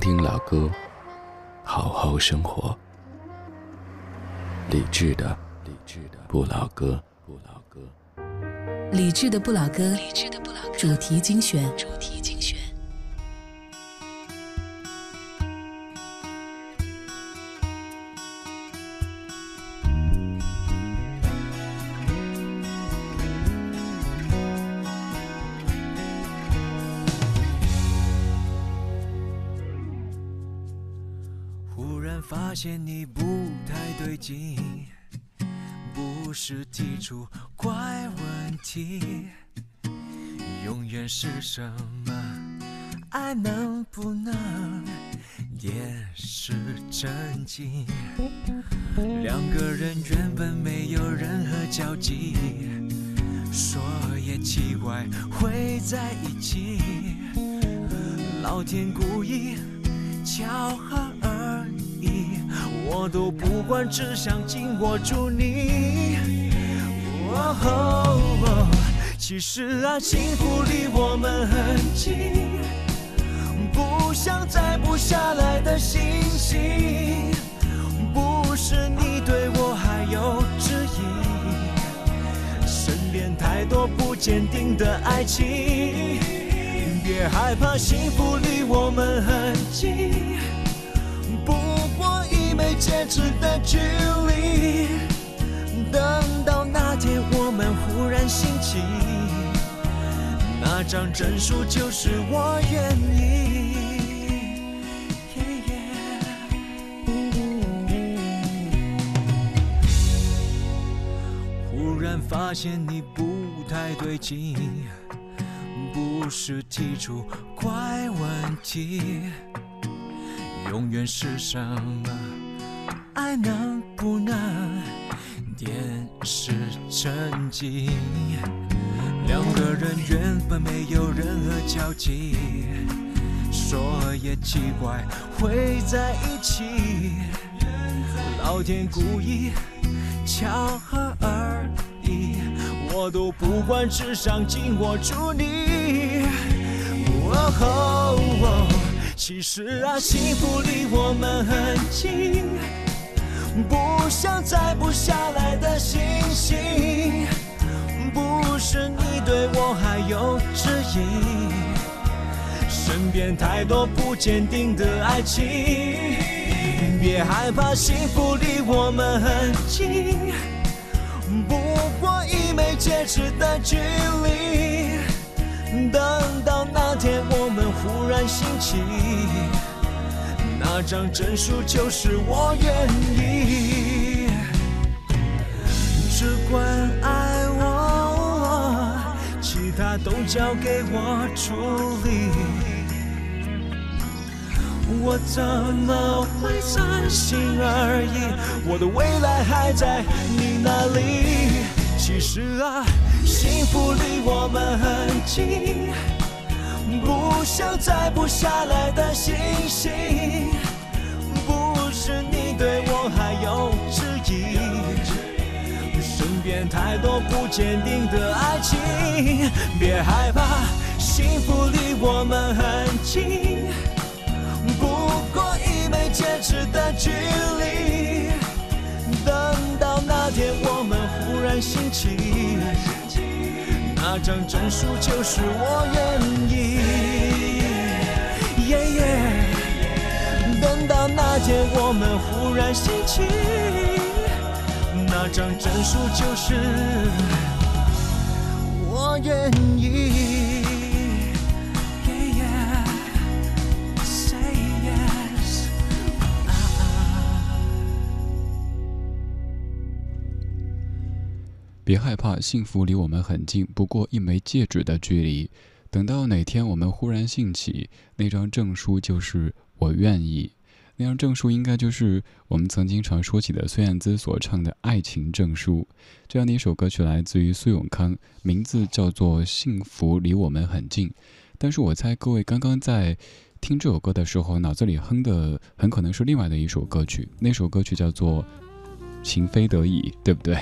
听老歌，好好生活。理智的，理智的不老歌，不老歌。理智的不老歌，主题精选。发现你不太对劲，不是提出怪问题，永远是什么？爱能不能也是真经？两个人原本没有任何交集，说也奇怪会在一起，老天故意巧合。我都不管，只想紧握住你。其实啊，幸福离我们很近，不像摘不下来的星星。不是你对我还有质疑，身边太多不坚定的爱情。别害怕，幸福离我们很近。没截止的距离，等到那天我们忽然兴起，那张证书就是我愿意。忽然发现你不太对劲，不是提出怪问题，永远是什么？爱能不能点石成金？两个人原本没有任何交集，说也奇怪会在一起。老天故意巧合而已，我都不管，只想紧握住你。其实啊，幸福离我们很近。不像摘不下来的星星，不是你对我还有质疑，身边太多不坚定的爱情。别害怕，幸福离我们很近，不过一枚戒指的距离。等到那天我们忽然兴起。那张证书就是我愿意，只管爱我，其他都交给我处理。我怎么会三心二意？我的未来还在你那里。其实啊，幸福离我们很近。不像摘不下来的星星，不是你对我还有质疑，边太多不坚定的爱情。别害怕，幸福离我们很近，不过一枚戒指的距离。等到那天我们忽然兴起。那张证书就是我愿意。等到那天我们忽然兴起，那张证书就是我愿意。别害怕，幸福离我们很近，不过一枚戒指的距离。等到哪天我们忽然兴起，那张证书就是我愿意。那张证书应该就是我们曾经常说起的孙燕姿所唱的《爱情证书》。这样的一首歌曲来自于苏永康，名字叫做《幸福离我们很近》。但是我猜各位刚刚在听这首歌的时候，脑子里哼的很可能是另外的一首歌曲。那首歌曲叫做《情非得已》，对不对？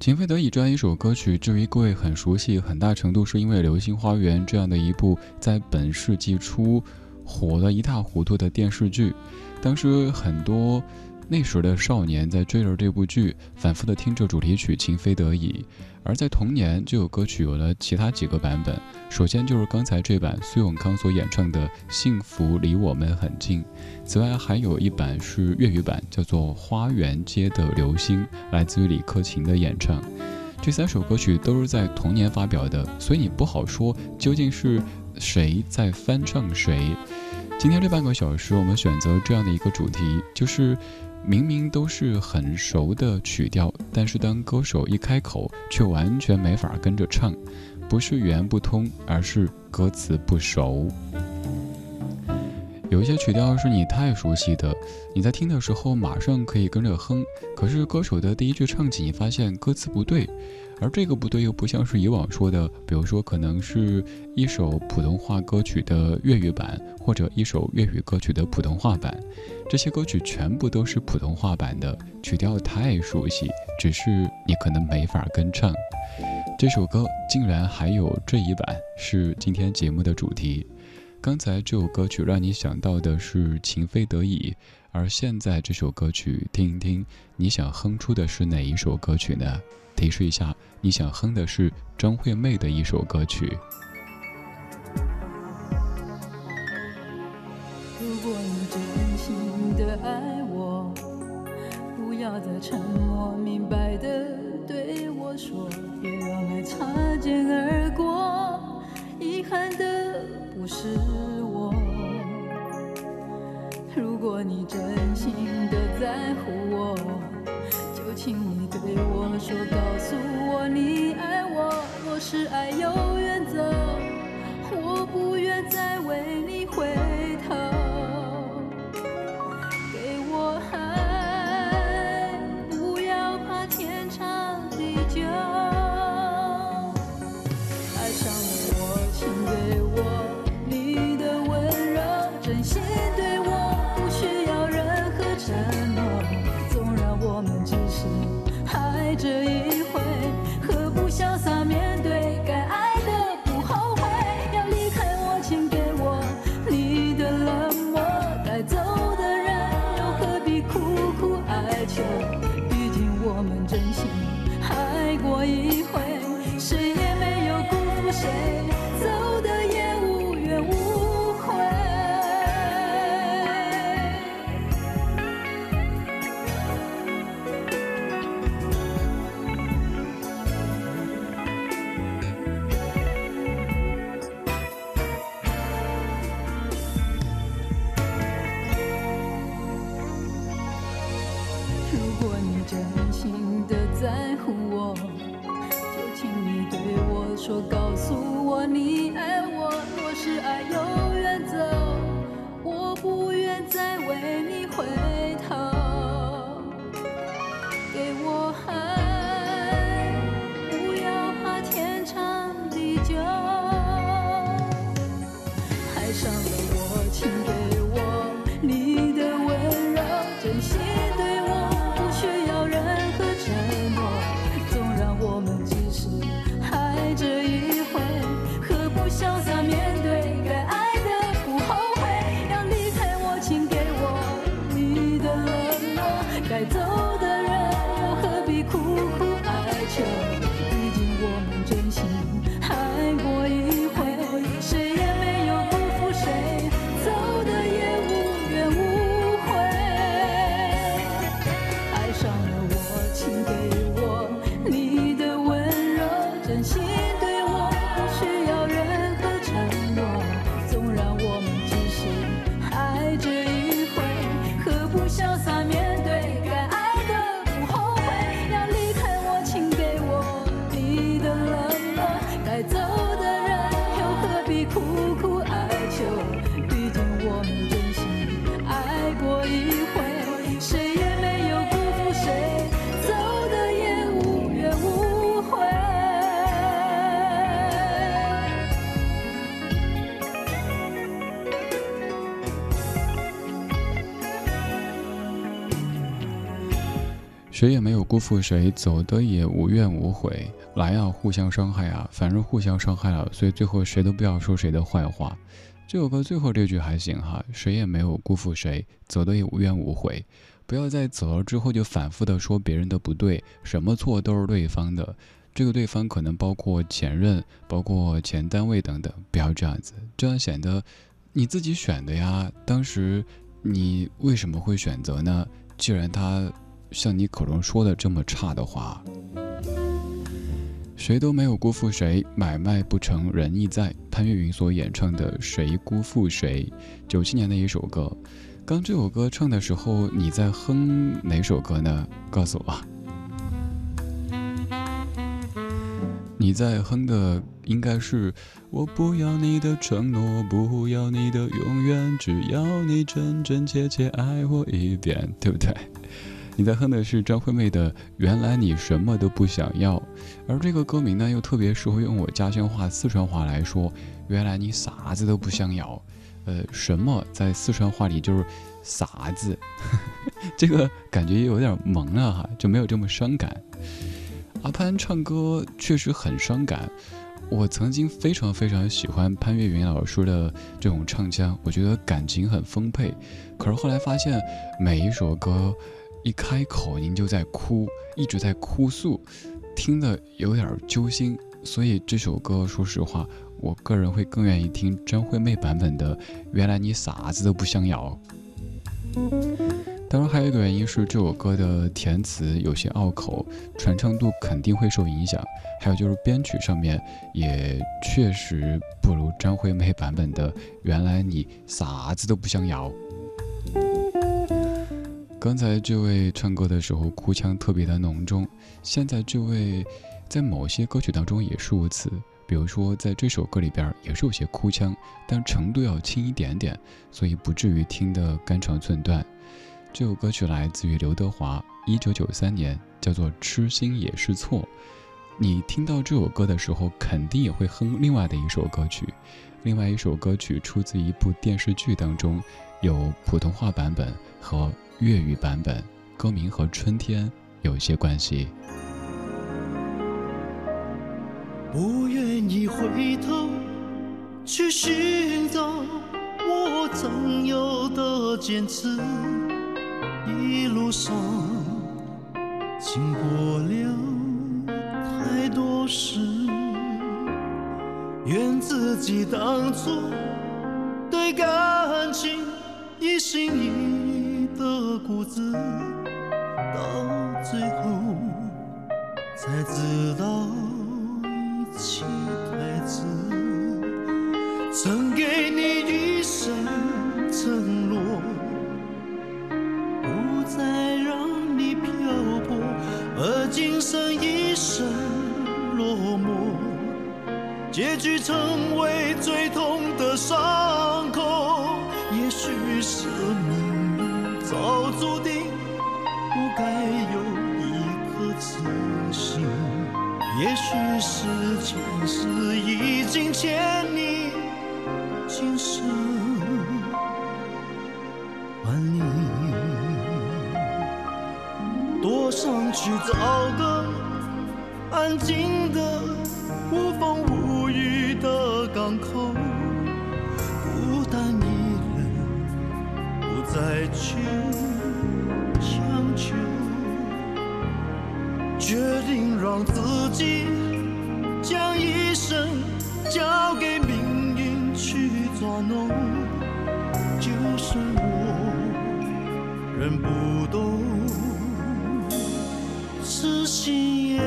情非得已这样一首歌曲，至于各位很熟悉，很大程度是因为《流星花园》这样的一部在本世纪初火得一塌糊涂的电视剧。当时很多那时的少年在追着这部剧，反复的听着主题曲《情非得已》。而在同年，就有歌曲有了其他几个版本。首先就是刚才这版苏永康所演唱的《幸福离我们很近》，此外还有一版是粤语版，叫做《花园街的流星》，来自于李克勤的演唱。这三首歌曲都是在同年发表的，所以你不好说究竟是谁在翻唱谁。今天这半个小时，我们选择这样的一个主题，就是。明明都是很熟的曲调，但是当歌手一开口，却完全没法跟着唱，不是语言不通，而是歌词不熟。有一些曲调是你太熟悉的，你在听的时候马上可以跟着哼，可是歌手的第一句唱起，你发现歌词不对。而这个不对，又不像是以往说的，比如说可能是一首普通话歌曲的粤语版，或者一首粤语歌曲的普通话版，这些歌曲全部都是普通话版的，曲调太熟悉，只是你可能没法跟唱。这首歌竟然还有这一版，是今天节目的主题。刚才这首歌曲让你想到的是情非得已，而现在这首歌曲听一听，你想哼出的是哪一首歌曲呢？提示一下，你想哼的是张惠妹的一首歌曲。如果你真心的爱我，不要再沉默，明白的对我说，别让爱擦肩而过，遗憾的不是我。如果你真心的在乎我，就请你对我说，告诉我你爱我。若是爱有原则，我不愿再为你回头。辜负谁，走的也无怨无悔。来啊，互相伤害啊，反正互相伤害了，所以最后谁都不要说谁的坏话。这首歌最后这句还行哈，谁也没有辜负谁，走的也无怨无悔。不要在走了之后就反复的说别人的不对，什么错都是对方的。这个对方可能包括前任，包括前单位等等。不要这样子，这样显得你自己选的呀。当时你为什么会选择呢？既然他像你口中说的这么差的话。谁都没有辜负谁，买卖不成仁义在。潘越云所演唱的《谁辜负谁》，九七年的一首歌。刚这首歌唱的时候，你在哼哪首歌呢？告诉我。你在哼的应该是“我不要你的承诺，不要你的永远，只要你真真切切爱我一遍”，对不对？你在哼的是张惠妹的《原来你什么都不想要》，而这个歌名呢，又特别适合用我家乡话四川话来说：“原来你啥子都不想要。”呃，什么在四川话里就是“啥子”，这个感觉有点萌了哈，就没有这么伤感。阿潘唱歌确实很伤感，我曾经非常非常喜欢潘越云老师的这种唱腔，我觉得感情很丰沛。可是后来发现，每一首歌。一开口您就在哭，一直在哭诉，听得有点揪心。所以这首歌，说实话，我个人会更愿意听张惠妹版本的《原来你啥子都不想要》。当然，还有一个原因是这首歌的填词有些拗口，传唱度肯定会受影响。还有就是编曲上面也确实不如张惠妹版本的《原来你啥子都不想要》。刚才这位唱歌的时候哭腔特别的浓重，现在这位在某些歌曲当中也是如此，比如说在这首歌里边也是有些哭腔，但程度要轻一点点，所以不至于听得肝肠寸断。这首歌曲来自于刘德华，一九九三年，叫做《痴心也是错》。你听到这首歌的时候，肯定也会哼另外的一首歌曲，另外一首歌曲出自一部电视剧当中，有普通话版本和。粤语版本歌名和春天有些关系。不愿意回头去寻找我曾有的坚持，一路上经过了太多事，愿自己当初对感情一心一意。的固执，到最后才知道一切太迟。曾给你一生承诺，不再让你漂泊，而今生一生落寞，结局成为最痛的伤口。也许是命。早注定不该有一颗痴心，也许是前世已经欠你今生还你。多想去找个安静的、无风无雨的港口。再去强求，决定让自己将一生交给命运去捉弄。就算我仍不懂，痴心也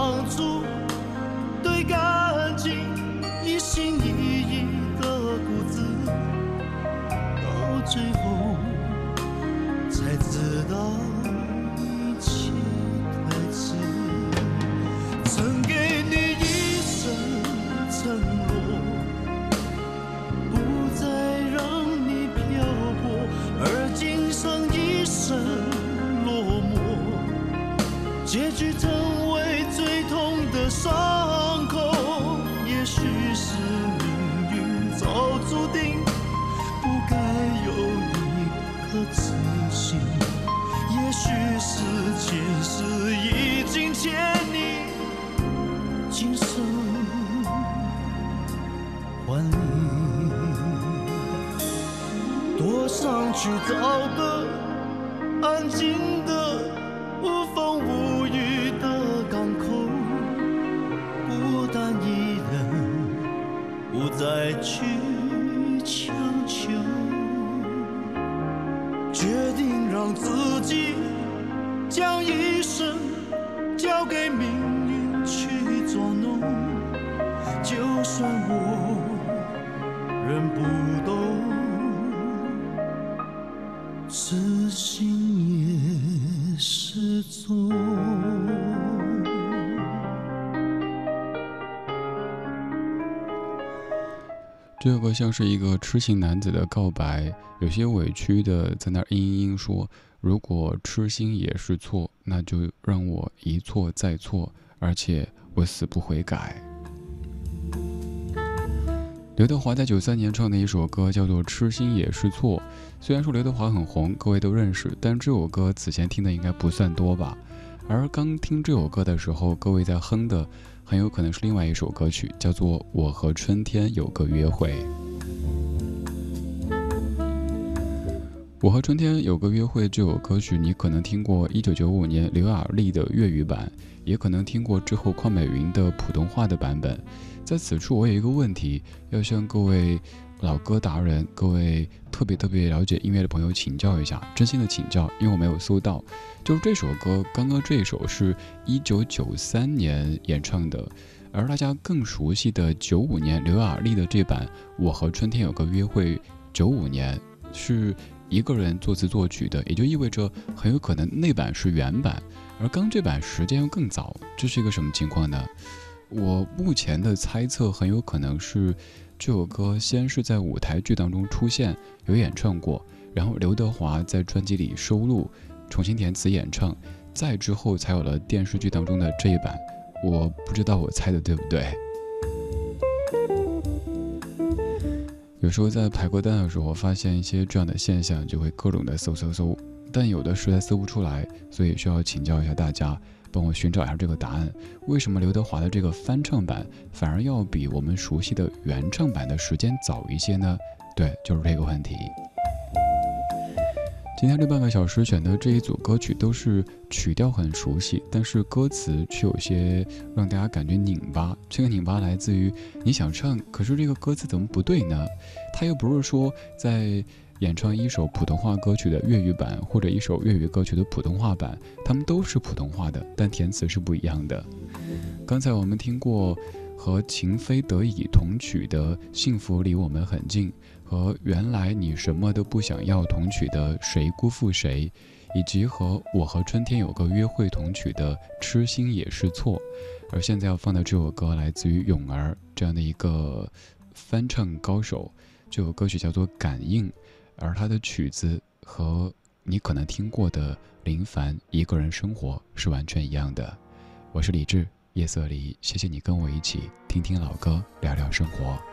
帮助。是错。这个像是一个痴情男子的告白，有些委屈的在那儿嘤嘤嘤说：“如果痴心也是错，那就让我一错再错，而且我死不悔改。”刘德华在九三年唱的一首歌叫做《痴心也是错》，虽然说刘德华很红，各位都认识，但这首歌此前听的应该不算多吧。而刚听这首歌的时候，各位在哼的很有可能是另外一首歌曲，叫做《我和春天有个约会》。我和春天有个约会这首歌曲，你可能听过一九九五年刘雅丽的粤语版，也可能听过之后邝美云的普通话的版本。在此处，我有一个问题要向各位老歌达人、各位特别特别了解音乐的朋友请教一下，真心的请教，因为我没有搜到。就是这首歌，刚刚这首是一九九三年演唱的，而大家更熟悉的九五年刘雅丽的这版《我和春天有个约会》，九五年是一个人作词作曲的，也就意味着很有可能那版是原版，而刚这版时间又更早，这是一个什么情况呢？我目前的猜测很有可能是，这首歌先是在舞台剧当中出现，有演唱过，然后刘德华在专辑里收录，重新填词演唱，再之后才有了电视剧当中的这一版。我不知道我猜的对不对。有时候在排歌单的时候，发现一些这样的现象，就会各种的搜搜搜，但有的实在搜不出来，所以需要请教一下大家。帮我寻找一下这个答案，为什么刘德华的这个翻唱版反而要比我们熟悉的原唱版的时间早一些呢？对，就是这个问题。今天这半个小时选的这一组歌曲都是曲调很熟悉，但是歌词却有些让大家感觉拧巴。这个拧巴来自于你想唱，可是这个歌词怎么不对呢？他又不是说在。演唱一首普通话歌曲的粤语版，或者一首粤语歌曲的普通话版，他们都是普通话的，但填词是不一样的。刚才我们听过和情非得已同曲的《幸福离我们很近》，和原来你什么都不想要同曲的《谁辜负谁》，以及和我和春天有个约会同曲的《痴心也是错》。而现在要放的这首歌来自于咏儿这样的一个翻唱高手，这首歌曲叫做《感应》。而他的曲子和你可能听过的林凡《一个人生活》是完全一样的。我是李志，夜色里，谢谢你跟我一起听听老歌，聊聊生活。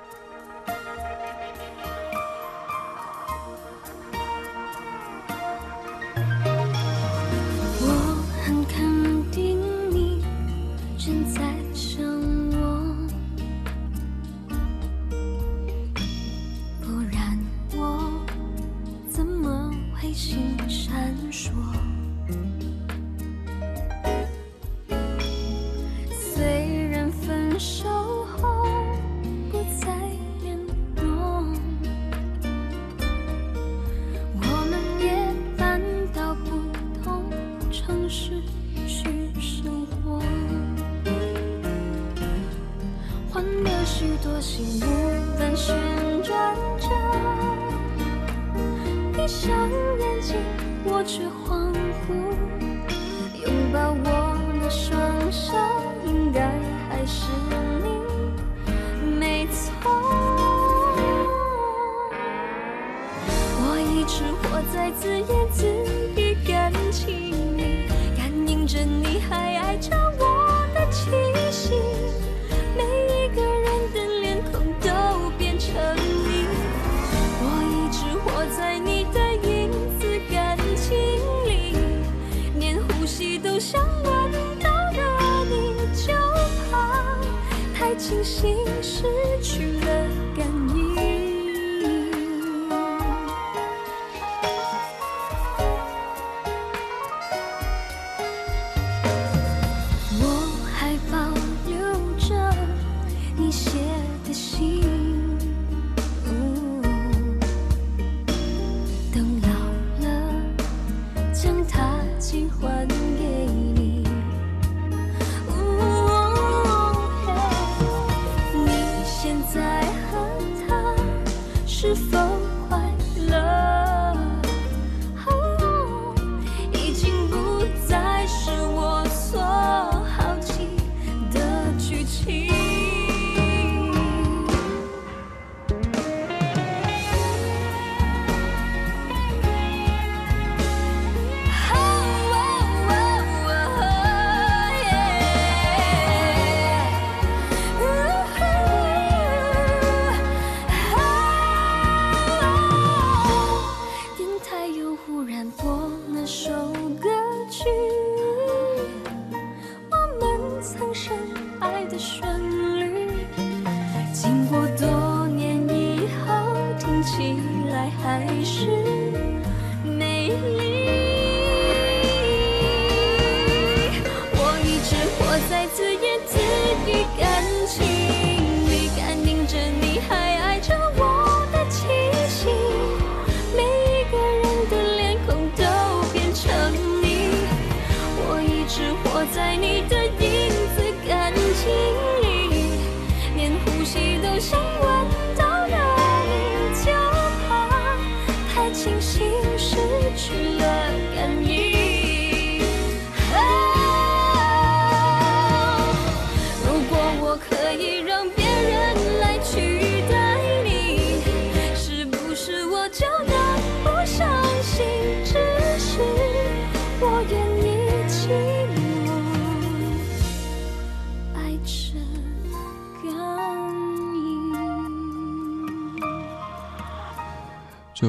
清醒失去。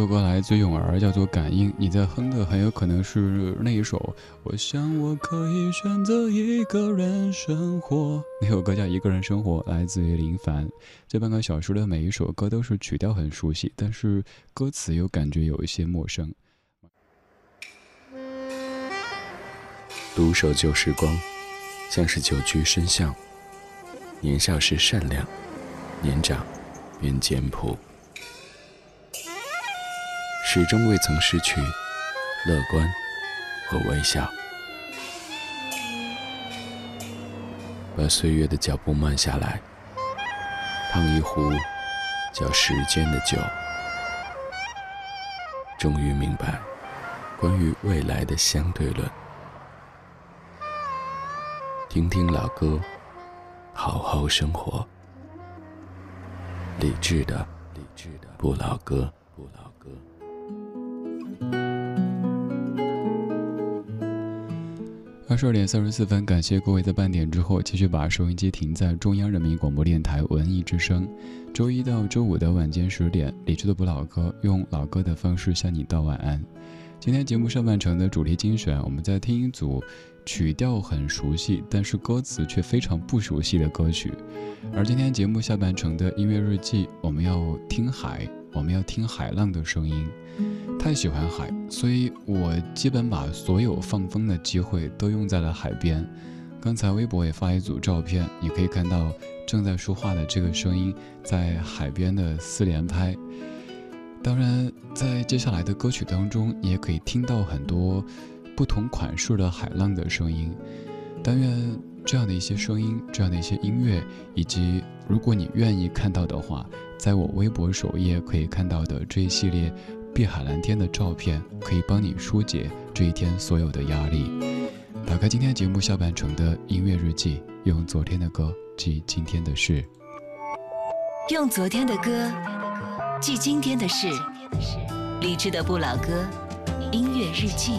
歌来自泳儿，叫做《感应》。你在哼的很有可能是那一首。我想我可以选择一个人生活。那首歌叫《一个人生活》，来自于林凡。这半个小时的每一首歌都是曲调很熟悉，但是歌词又感觉有一些陌生。独守旧时光，像是久居深巷。年少时善良，年长便简朴。始终未曾失去乐观和微笑，把岁月的脚步慢下来，烫一壶叫时间的酒，终于明白关于未来的相对论。听听老歌，好好生活。理智的，理智的不老歌。二十二点三十四分，感谢各位在半点之后继续把收音机停在中央人民广播电台文艺之声。周一到周五的晚间十点，理智的不老歌，用老歌的方式向你道晚安。今天节目上半程的主题精选，我们在听一组曲调很熟悉，但是歌词却非常不熟悉的歌曲。而今天节目下半程的音乐日记，我们要听海，我们要听海浪的声音。太喜欢海，所以我基本把所有放风的机会都用在了海边。刚才微博也发一组照片，你可以看到正在说话的这个声音在海边的四连拍。当然，在接下来的歌曲当中，你也可以听到很多不同款式的海浪的声音。但愿这样的一些声音，这样的一些音乐，以及如果你愿意看到的话，在我微博首页可以看到的这一系列。碧海蓝天的照片可以帮你疏解这一天所有的压力。打开今天节目下半程的音乐日记，用昨天的歌记今天的事。用昨天的歌记今天的事。理智的不老歌，音乐日记。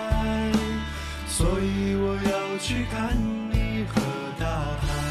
所以我要去看你和大海。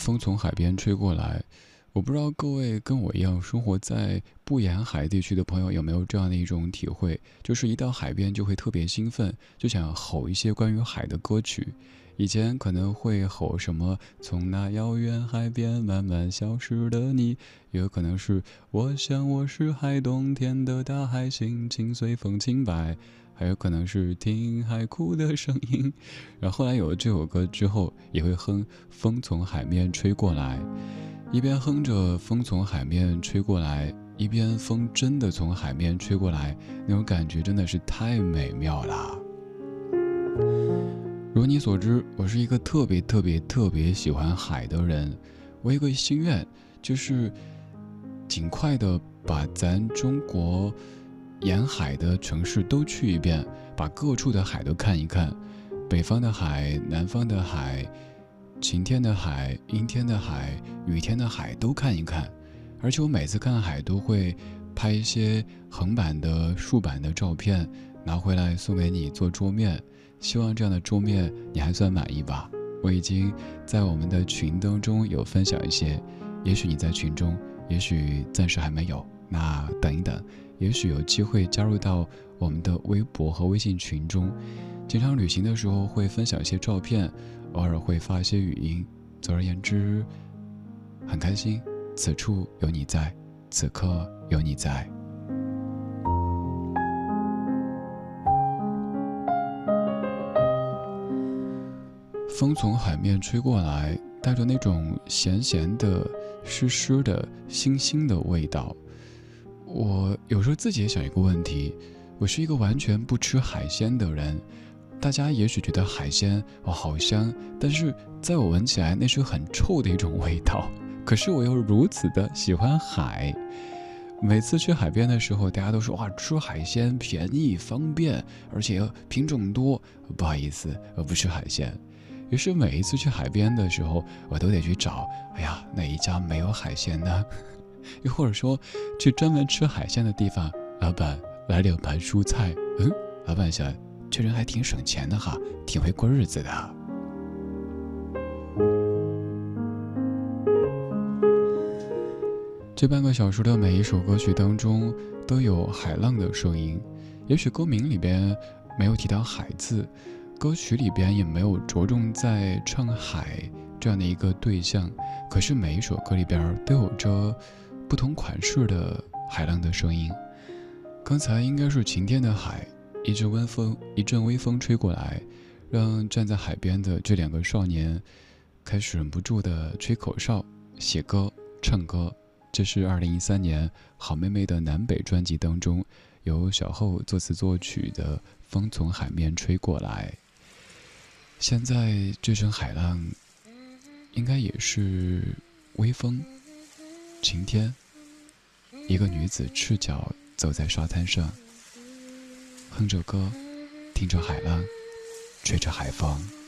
风从海边吹过来。我不知道各位跟我一样生活在不沿海地区的朋友有没有这样的一种体会，就是一到海边就会特别兴奋，就想吼一些关于海的歌曲。以前可能会吼什么“从那遥远海边慢慢消失的你”，也有可能是“我想我是海，冬天的大海，心情随风轻摆”，还有可能是“听海哭的声音”。然后后来有了这首歌之后，也会哼“风从海面吹过来”。一边哼着风从海面吹过来，一边风真的从海面吹过来，那种感觉真的是太美妙啦！如你所知，我是一个特别特别特别喜欢海的人。我有个心愿，就是尽快的把咱中国沿海的城市都去一遍，把各处的海都看一看，北方的海，南方的海。晴天的海、阴天的海、雨天的海都看一看，而且我每次看海都会拍一些横版的、竖版的照片，拿回来送给你做桌面。希望这样的桌面你还算满意吧？我已经在我们的群当中有分享一些，也许你在群中，也许暂时还没有。那等一等，也许有机会加入到我们的微博和微信群中。经常旅行的时候会分享一些照片，偶尔会发一些语音。总而言之，很开心，此处有你在，此刻有你在。风从海面吹过来，带着那种咸咸的、湿湿的、腥腥的味道。我有时候自己也想一个问题：我是一个完全不吃海鲜的人，大家也许觉得海鲜哦好香，但是在我闻起来那是很臭的一种味道。可是我又如此的喜欢海，每次去海边的时候，大家都说哇吃海鲜便宜方便，而且品种多。不好意思，我不吃海鲜。于是每一次去海边的时候，我都得去找，哎呀，哪一家没有海鲜呢？又或者说，去专门吃海鲜的地方，老板来两盘蔬菜。嗯，老板想，这人还挺省钱的哈，挺会过日子的。这半个小时的每一首歌曲当中，都有海浪的声音。也许歌名里边没有提到“海”字。歌曲里边也没有着重在唱海这样的一个对象，可是每一首歌里边都有着不同款式的海浪的声音。刚才应该是晴天的海，一阵微风，一阵微风吹过来，让站在海边的这两个少年开始忍不住的吹口哨、写歌、唱歌。这是二零一三年好妹妹的南北专辑当中，由小后作词作曲的《风从海面吹过来》。现在这声海浪，应该也是微风、晴天。一个女子赤脚走在沙滩上，哼着歌，听着海浪，吹着海风。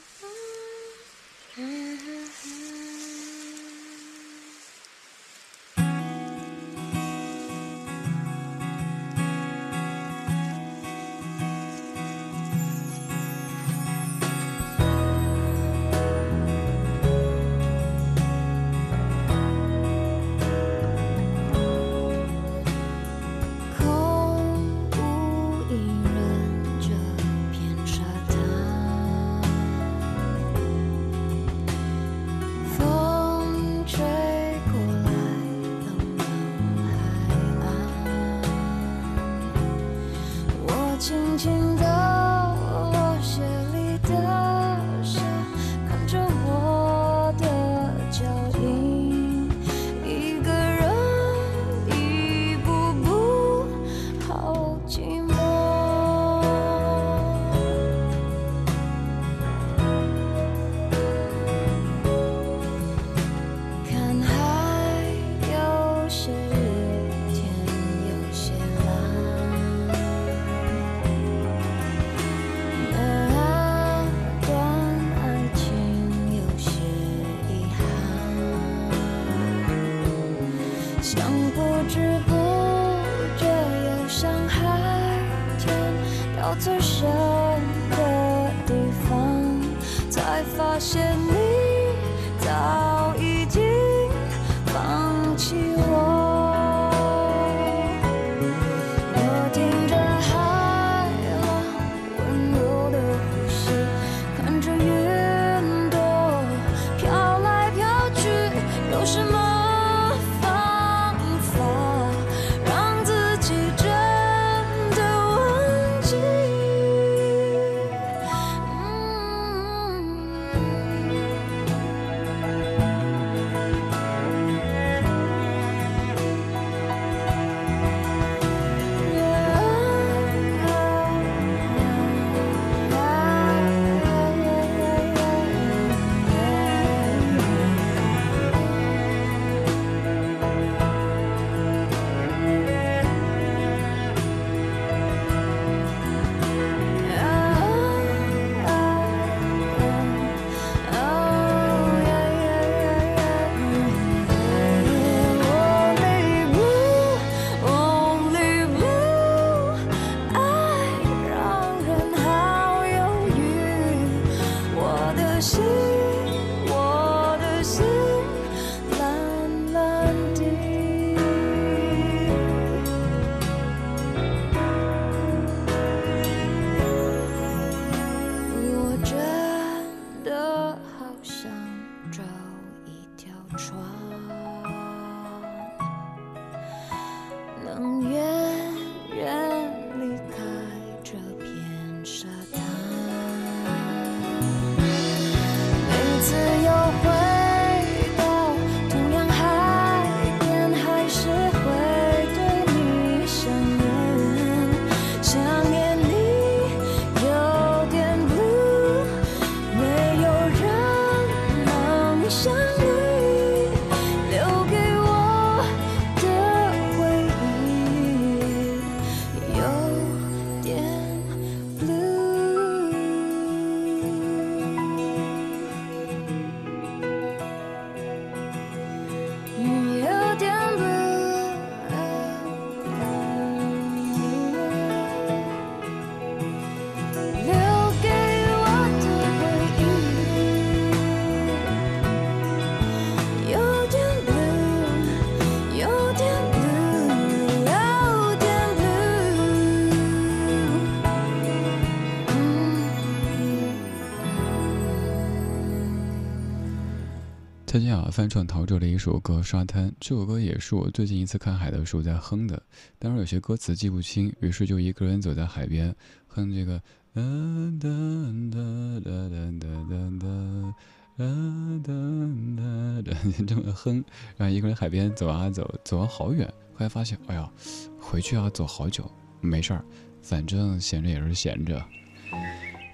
大家好翻唱陶喆的一首歌沙滩这首歌也是我最近一次看海的时候在哼的。当然有些歌词记不清于是就一个人走在海边哼这个噔噔噔噔噔噔噔噔噔噔噔噔噔这么哼然后一个人海边走啊走走了好远后来发现哎呀回去要走好久没事儿反正闲着也是闲着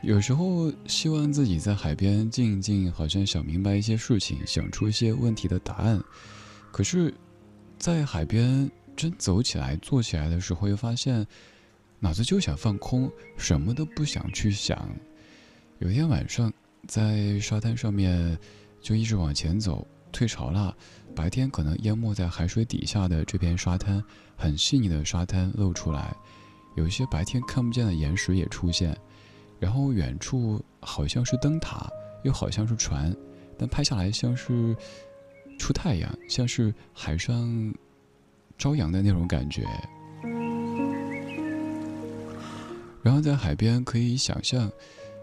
有时候希望自己在海边静一静，好像想明白一些事情，想出一些问题的答案。可是，在海边真走起来、坐起来的时候，又发现脑子就想放空，什么都不想去想。有一天晚上，在沙滩上面就一直往前走，退潮了，白天可能淹没在海水底下的这片沙滩，很细腻的沙滩露出来，有一些白天看不见的岩石也出现。然后远处好像是灯塔，又好像是船，但拍下来像是出太阳，像是海上朝阳的那种感觉。然后在海边可以想象，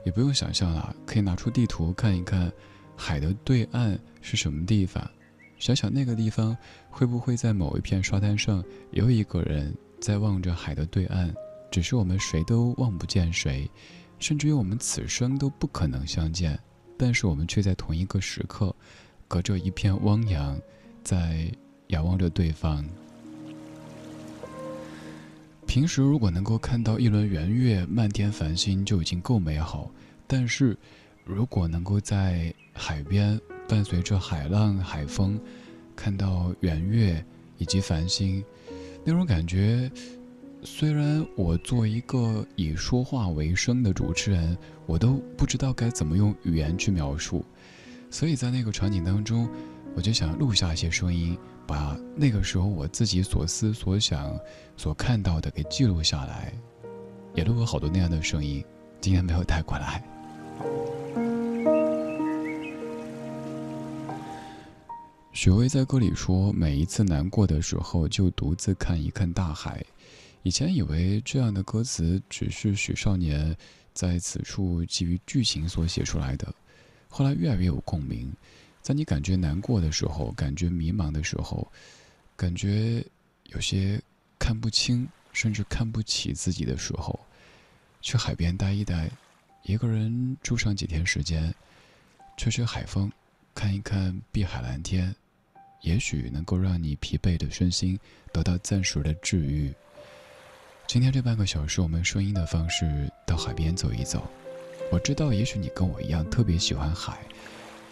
也不用想象了，可以拿出地图看一看，海的对岸是什么地方，想想那个地方会不会在某一片沙滩上有一个人在望着海的对岸，只是我们谁都望不见谁。甚至于我们此生都不可能相见，但是我们却在同一个时刻，隔着一片汪洋，在仰望着对方。平时如果能够看到一轮圆月、漫天繁星就已经够美好，但是如果能够在海边伴随着海浪、海风，看到圆月以及繁星，那种感觉。虽然我作为一个以说话为生的主持人，我都不知道该怎么用语言去描述，所以在那个场景当中，我就想录下一些声音，把那个时候我自己所思所想、所看到的给记录下来，也录了好多那样的声音，今天没有带过来。许巍在歌里说：“每一次难过的时候，就独自看一看大海。”以前以为这样的歌词只是许少年在此处基于剧情所写出来的，后来越来越有共鸣。在你感觉难过的时候，感觉迷茫的时候，感觉有些看不清，甚至看不起自己的时候，去海边待一待，一个人住上几天时间，吹吹海风，看一看碧海蓝天，也许能够让你疲惫的身心得到暂时的治愈。今天这半个小时，我们声音的方式到海边走一走。我知道，也许你跟我一样特别喜欢海，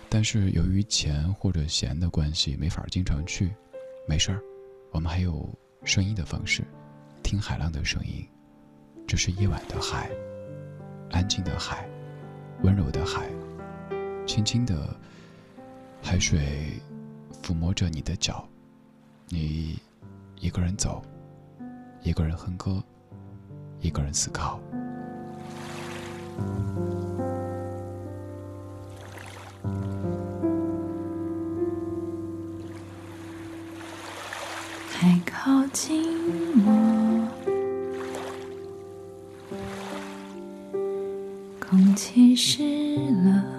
但是由于钱或者闲的关系，没法经常去。没事儿，我们还有声音的方式，听海浪的声音。这是夜晚的海，安静的海，温柔的海，轻轻的海水抚摸着你的脚，你一个人走。一个人哼歌，一个人思考。太靠近我，空气湿了。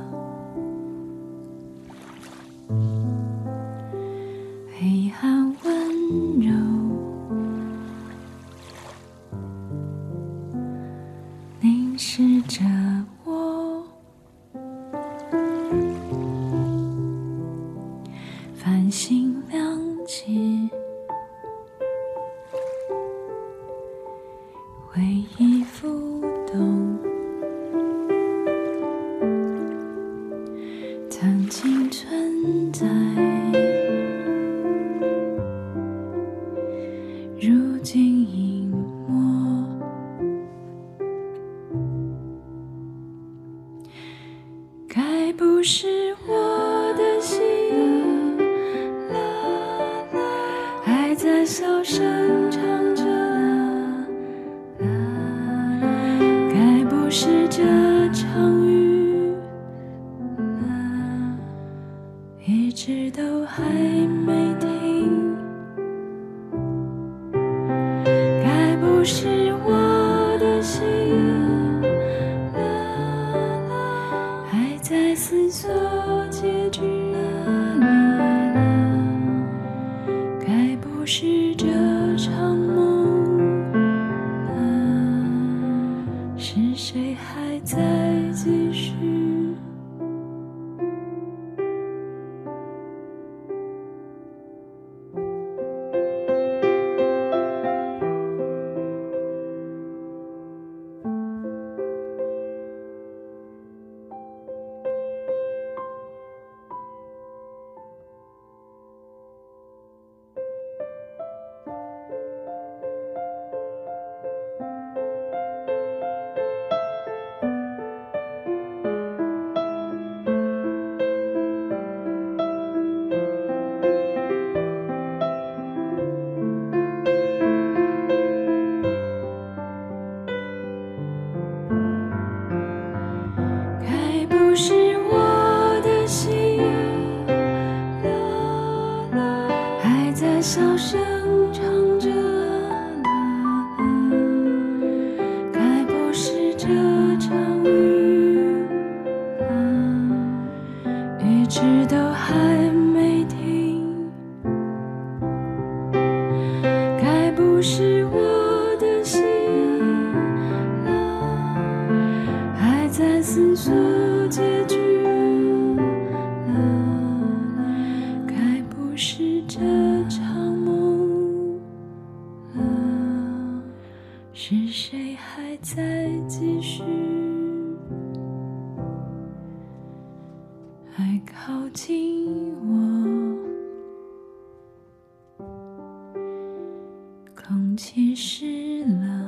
空气湿了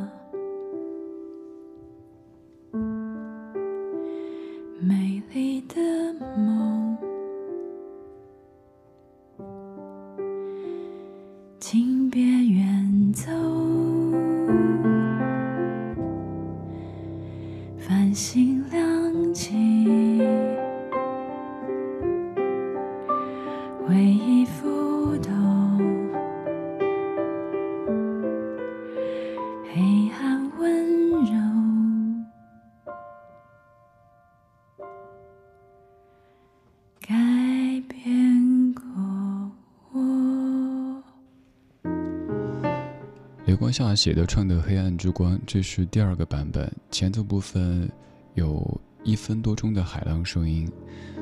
下写的唱的《黑暗之光》，这是第二个版本。前奏部分有一分多钟的海浪声音，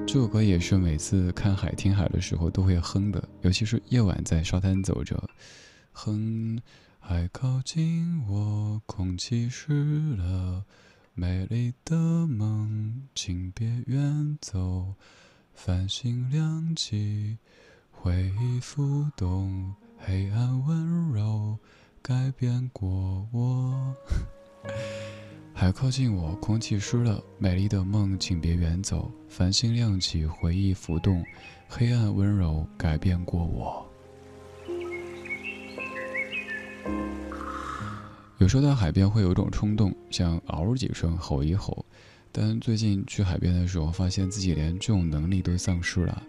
这首歌也是每次看海、听海的时候都会哼的，尤其是夜晚在沙滩走着，哼。海靠近我，空气湿了，美丽的梦，请别远走。繁星亮起，回忆浮动，黑暗温柔。改变过我，海靠近我，空气湿了，美丽的梦，请别远走。繁星亮起，回忆浮动，黑暗温柔，改变过我。有时候到海边会有一种冲动，想嗷几声，吼一吼。但最近去海边的时候，发现自己连这种能力都丧失了，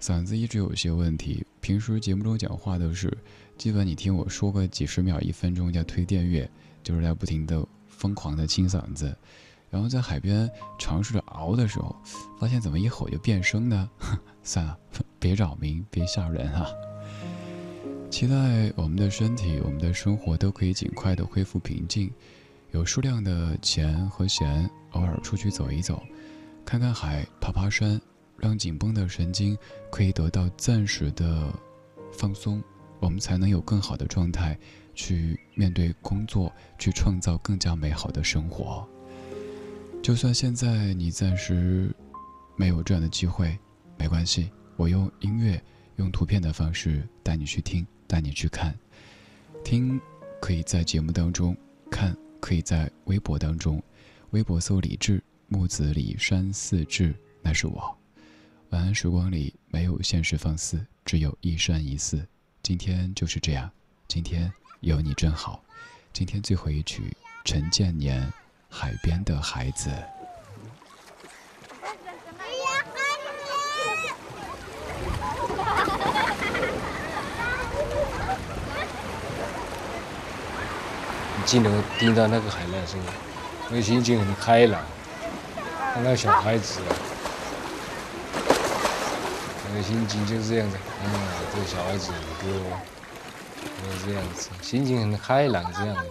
嗓子一直有些问题。平时节目中讲话都是。基本你听我说个几十秒、一分钟叫推电乐，就是在不停的疯狂的清嗓子，然后在海边尝试着熬的时候，发现怎么一吼就变声呢？算了，别扰民，别吓人啊！期待我们的身体、我们的生活都可以尽快的恢复平静，有数量的钱和闲，偶尔出去走一走，看看海、爬爬山，让紧绷的神经可以得到暂时的放松。我们才能有更好的状态，去面对工作，去创造更加美好的生活。就算现在你暂时没有这样的机会，没关系，我用音乐、用图片的方式带你去听，带你去看。听可以在节目当中，看可以在微博当中。微博搜李志，木子李山寺志，那是我。晚安时光里没有现实放肆，只有一生一世。今天就是这样，今天有你真好。今天最后一曲，陈建年《海边的孩子》。你进头听到那个海浪声，那心情很开朗。那个小孩子，心情就是这样子。嗯，这个小孩子哥，就是这样子，心情很开朗，这样子。